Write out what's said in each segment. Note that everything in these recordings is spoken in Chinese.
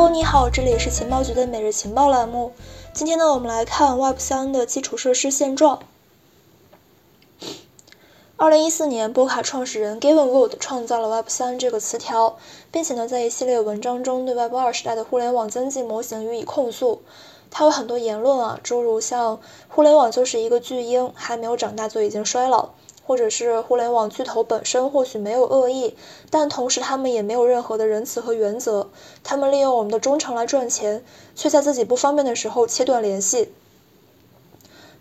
Hello，你好，这里是情报局的每日情报栏目。今天呢，我们来看 Web 三的基础设施现状。二零一四年，波卡创始人 Gavin Wood 创造了 Web 三这个词条，并且呢，在一系列文章中对 Web 二时代的互联网经济模型予以控诉。他有很多言论啊，诸如像互联网就是一个巨婴，还没有长大就已经衰老。或者是互联网巨头本身或许没有恶意，但同时他们也没有任何的仁慈和原则。他们利用我们的忠诚来赚钱，却在自己不方便的时候切断联系。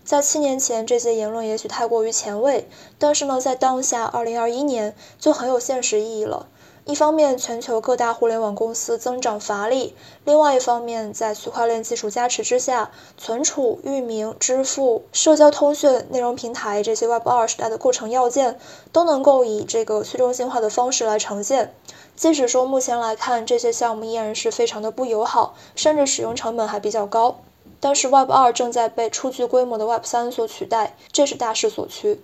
在七年前，这些言论也许太过于前卫，但是呢，在当下二零二一年就很有现实意义了。一方面，全球各大互联网公司增长乏力；另外一方面，在区块链技术加持之下，存储、域名、支付、社交通讯、内容平台这些 Web 二时代的构成要件，都能够以这个去中心化的方式来呈现。即使说目前来看，这些项目依然是非常的不友好，甚至使用成本还比较高，但是 Web 二正在被初具规模的 Web 三所取代，这是大势所趋。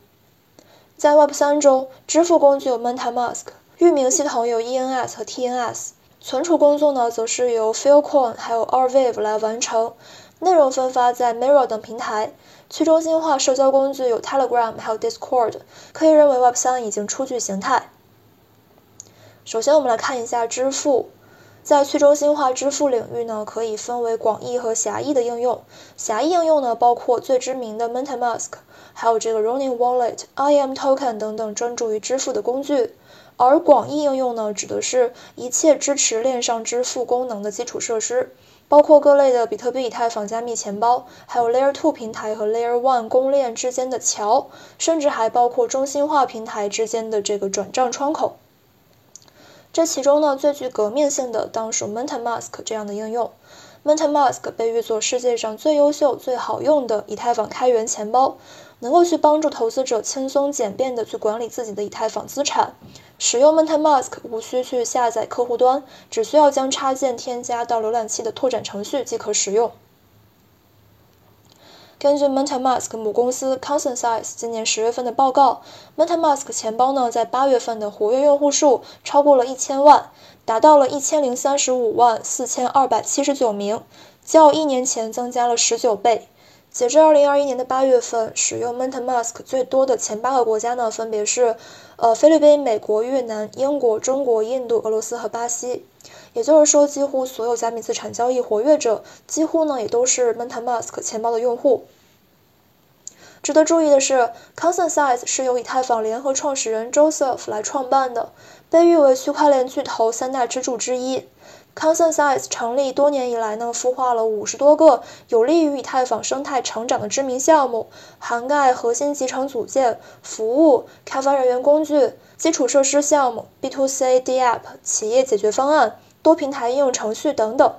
在 Web 三中，支付工具有 MetaMask。域名系统有 ENS 和 TNS，存储工作呢，则是由 Filecoin 还有 r w a v e 来完成。内容分发在 Mirror 等平台。去中心化社交工具有 Telegram 还有 Discord。可以认为 Web 三已经初具形态。首先，我们来看一下支付。在去中心化支付领域呢，可以分为广义和狭义的应用。狭义应用呢，包括最知名的 MetaMask，还有这个 Ronin Wallet、IM Token 等等专注于支付的工具。而广义应用呢，指的是一切支持链上支付功能的基础设施，包括各类的比特币、以太坊加密钱包，还有 Layer 2平台和 Layer 1公链之间的桥，甚至还包括中心化平台之间的这个转账窗口。这其中呢，最具革命性的当属 MetaMask 这样的应用。MetaMask 被誉作世界上最优秀、最好用的以太坊开源钱包。能够去帮助投资者轻松简便的去管理自己的以太坊资产。使用 MetaMask 无需去下载客户端，只需要将插件添加到浏览器的拓展程序即可使用。根据 MetaMask 母公司 Consensus 今年十月份的报告，MetaMask 钱包呢在八月份的活跃用户数超过了一千万，达到了一千零三十五万四千二百七十九名，较一年前增加了十九倍。截至二零二一年的八月份，使用 MetaMask 最多的前八个国家呢，分别是，呃，菲律宾、美国、越南、英国、中国、印度、俄罗斯和巴西。也就是说，几乎所有加密资产交易活跃者，几乎呢也都是 MetaMask 钱包的用户。值得注意的是，Consensus 是由以太坊联合创始人 Joseph 来创办的，被誉为区块链巨头三大支柱之一。Consensus 成立多年以来呢，孵化了五十多个有利于以太坊生态成长的知名项目，涵盖核心集成组件、服务、开发人员工具、基础设施项目、B to C DApp、企业解决方案、多平台应用程序等等。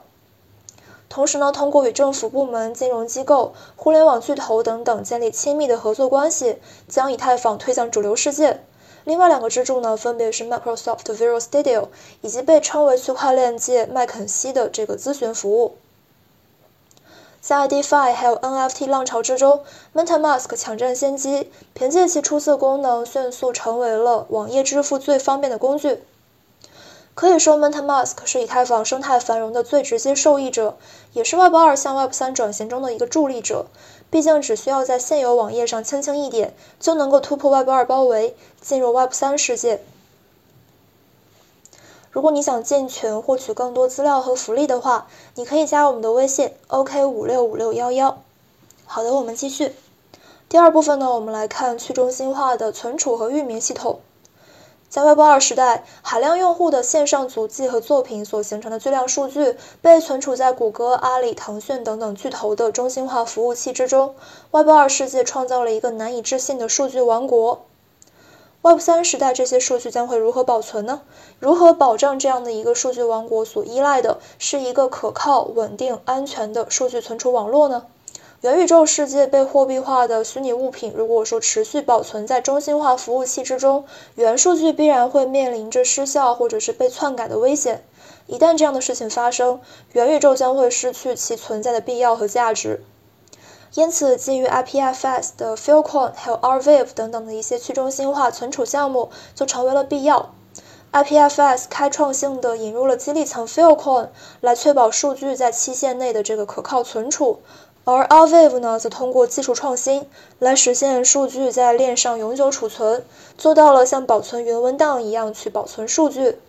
同时呢，通过与政府部门、金融机构、互联网巨头等等建立亲密的合作关系，将以太坊推向主流世界。另外两个支柱呢，分别是 Microsoft Visual Studio 以及被称为区块链界麦肯锡的这个咨询服务。在 DeFi 还有 NFT 浪潮之中，MetaMask 抢占先机，凭借其出色功能，迅速成为了网页支付最方便的工具。可以说，MetaMask 是以太坊生态繁荣的最直接受益者，也是 Web 二向 Web 三转型中的一个助力者。毕竟，只需要在现有网页上轻轻一点，就能够突破 Web 二包围，进入 Web 三世界。如果你想进群获取更多资料和福利的话，你可以加我们的微信 OK 五六五六幺幺。好的，我们继续。第二部分呢，我们来看去中心化的存储和域名系统。在 Web 二时代，海量用户的线上足迹和作品所形成的巨量数据被存储在谷歌、阿里、腾讯等等巨头的中心化服务器之中。Web 二世界创造了一个难以置信的数据王国。Web 三时代，这些数据将会如何保存呢？如何保障这样的一个数据王国所依赖的是一个可靠、稳定、安全的数据存储网络呢？元宇宙世界被货币化的虚拟物品，如果说持续保存在中心化服务器之中，原数据必然会面临着失效或者是被篡改的危险。一旦这样的事情发生，元宇宙将会失去其存在的必要和价值。因此，基于 IPFS 的 Filecoin 还有 Arweave 等等的一些去中心化存储项目就成为了必要。IPFS 开创性的引入了激励层 Filecoin 来确保数据在期限内的这个可靠存储，而 Arweave 呢则通过技术创新来实现数据在链上永久储存，做到了像保存云文档一样去保存数据。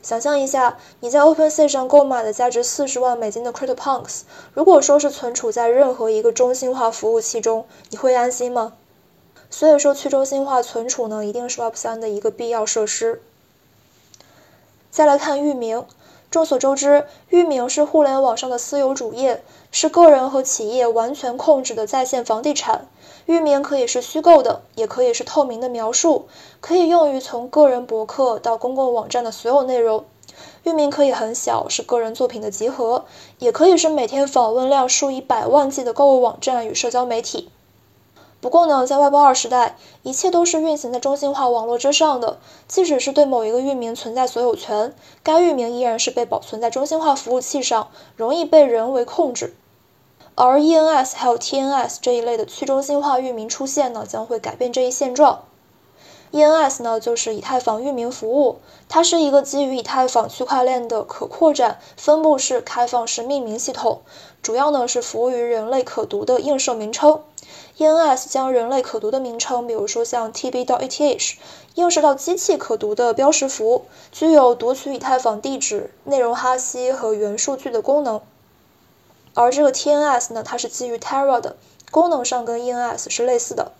想象一下，你在 OpenSea 上购买的价值四十万美金的 CryptoPunks，如果说是存储在任何一个中心化服务器中，你会安心吗？所以说，去中心化存储呢，一定是 Web3 的一个必要设施。再来看域名，众所周知，域名是互联网上的私有主页，是个人和企业完全控制的在线房地产。域名可以是虚构的，也可以是透明的描述，可以用于从个人博客到公共网站的所有内容。域名可以很小，是个人作品的集合，也可以是每天访问量数以百万计的购物网站与社交媒体。不过呢，在 Web 二时代，一切都是运行在中心化网络之上的，即使是对某一个域名存在所有权，该域名依然是被保存在中心化服务器上，容易被人为控制。而 ENS 还有 TNS 这一类的去中心化域名出现呢，将会改变这一现状。ENS 呢，就是以太坊域名服务，它是一个基于以太坊区块链的可扩展、分布式、开放式命名系统，主要呢是服务于人类可读的映射名称。ENS 将人类可读的名称，比如说像 TB 到 ETH，映射到机器可读的标识符，具有读取以太坊地址、内容哈希和元数据的功能。而这个 TNS 呢，它是基于 Terra 的，功能上跟 ENS 是类似的。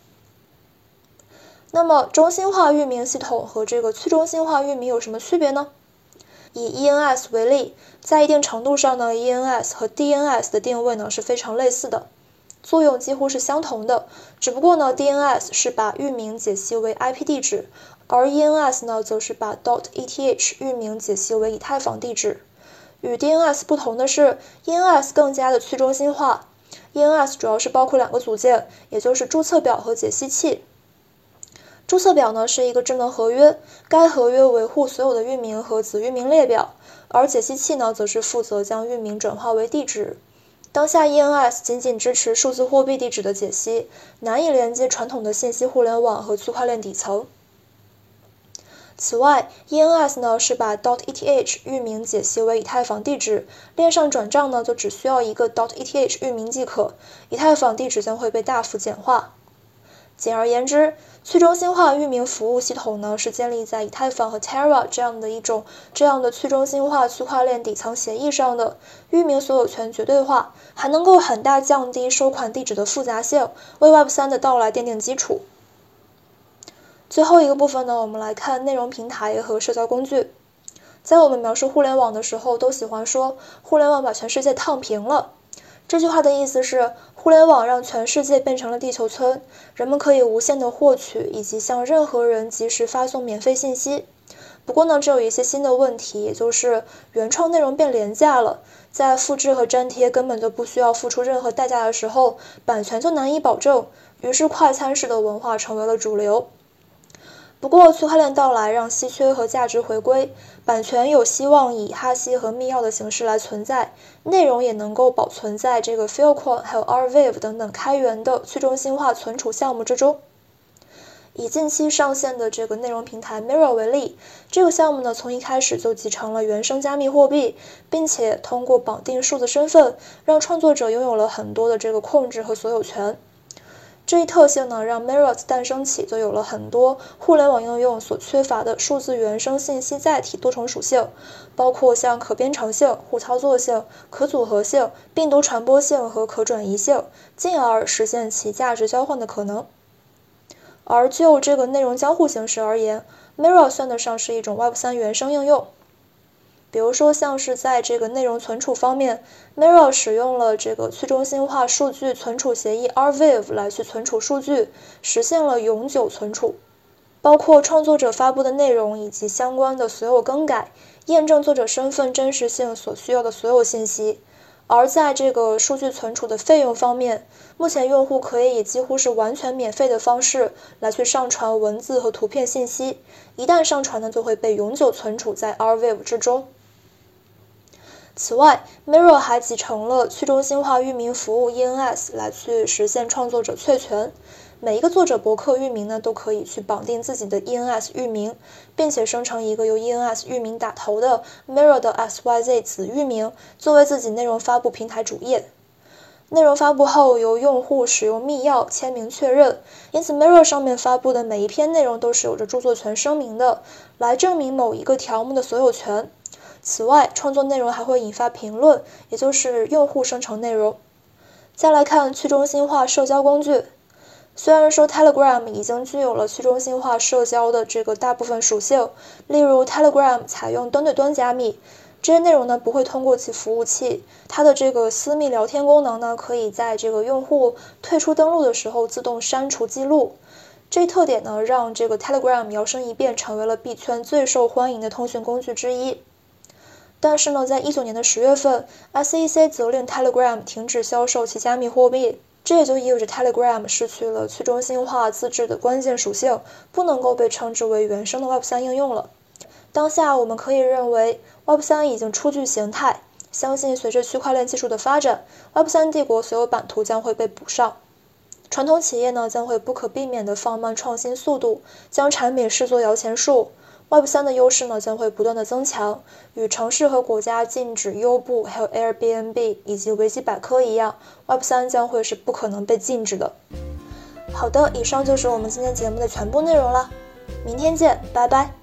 那么中心化域名系统和这个去中心化域名有什么区别呢？以 ENS 为例，在一定程度上呢，ENS 和 DNS 的定位呢是非常类似的，作用几乎是相同的。只不过呢，DNS 是把域名解析为 IP 地址，而 ENS 呢则是把 dot.eth 域名解析为以太坊地址。与 DNS 不同的是，ENS 更加的去中心化。ENS 主要是包括两个组件，也就是注册表和解析器。注册表呢是一个智能合约，该合约维护所有的域名和子域名列表，而解析器呢则是负责将域名转化为地址。当下 ENS 仅仅支持数字货币地址的解析，难以连接传统的信息互联网和区块链底层。此外，ENS 呢是把 .ETH 域名解析为以太坊地址，链上转账呢就只需要一个 .ETH 域名即可，以太坊地址将会被大幅简化。简而言之，去中心化域名服务系统呢是建立在以太坊和 Terra 这样的一种这样的去中心化区块链底层协议上的，域名所有权绝对化，还能够很大降低收款地址的复杂性，为 Web3 的到来奠定基础。最后一个部分呢，我们来看内容平台和社交工具。在我们描述互联网的时候，都喜欢说互联网把全世界烫平了。这句话的意思是，互联网让全世界变成了地球村，人们可以无限的获取以及向任何人及时发送免费信息。不过呢，这有一些新的问题，也就是原创内容变廉价了，在复制和粘贴根本就不需要付出任何代价的时候，版权就难以保证，于是快餐式的文化成为了主流。不过，区块链到来让稀缺和价值回归，版权有希望以哈希和密钥的形式来存在，内容也能够保存在这个 Filecoin 还有 Rwave 等等开源的去中心化存储项目之中。以近期上线的这个内容平台 Mirror 为例，这个项目呢从一开始就集成了原生加密货币，并且通过绑定数字身份，让创作者拥有了很多的这个控制和所有权。这一特性呢，让 Mirror 诞生起就有了很多互联网应用所缺乏的数字原生信息载体多重属性，包括像可编程性、互操作性、可组合性、病毒传播性和可转移性，进而实现其价值交换的可能。而就这个内容交互形式而言，Mirror 算得上是一种 Web3 原生应用。比如说，像是在这个内容存储方面，Mirror 使用了这个去中心化数据存储协议 Arweave 来去存储数据，实现了永久存储，包括创作者发布的内容以及相关的所有更改，验证作者身份真实性所需要的所有信息。而在这个数据存储的费用方面，目前用户可以以几乎是完全免费的方式来去上传文字和图片信息，一旦上传呢，就会被永久存储在 Arweave 之中。此外，Mirror 还集成了去中心化域名服务 ENS 来去实现创作者确权。每一个作者博客域名呢，都可以去绑定自己的 ENS 域名，并且生成一个由 ENS 域名打头的 Mirror 的 SYZ 子域名，作为自己内容发布平台主页。内容发布后，由用户使用密钥签名确认，因此 Mirror 上面发布的每一篇内容都是有着著作权声明的，来证明某一个条目的所有权。此外，创作内容还会引发评论，也就是用户生成内容。再来看去中心化社交工具，虽然说 Telegram 已经具有了去中心化社交的这个大部分属性，例如 Telegram 采用端对端加密。这些内容呢不会通过其服务器，它的这个私密聊天功能呢，可以在这个用户退出登录的时候自动删除记录。这一特点呢，让这个 Telegram 摇身一变成为了币圈最受欢迎的通讯工具之一。但是呢，在一九年的十月份，SEC 责令 Telegram 停止销售其加密货币，这也就意味着 Telegram 失去了去中心化自治的关键属性，不能够被称之为原生的 Web3 应用了。当下我们可以认为，Web3 已经初具形态。相信随着区块链技术的发展，Web3 帝国所有版图将会被补上。传统企业呢将会不可避免地放慢创新速度，将产品视作摇钱树。Web3 的优势呢将会不断的增强。与城市和国家禁止优步、还有 Airbnb 以及维基百科一样，Web3 将会是不可能被禁止的。好的，以上就是我们今天节目的全部内容了。明天见，拜拜。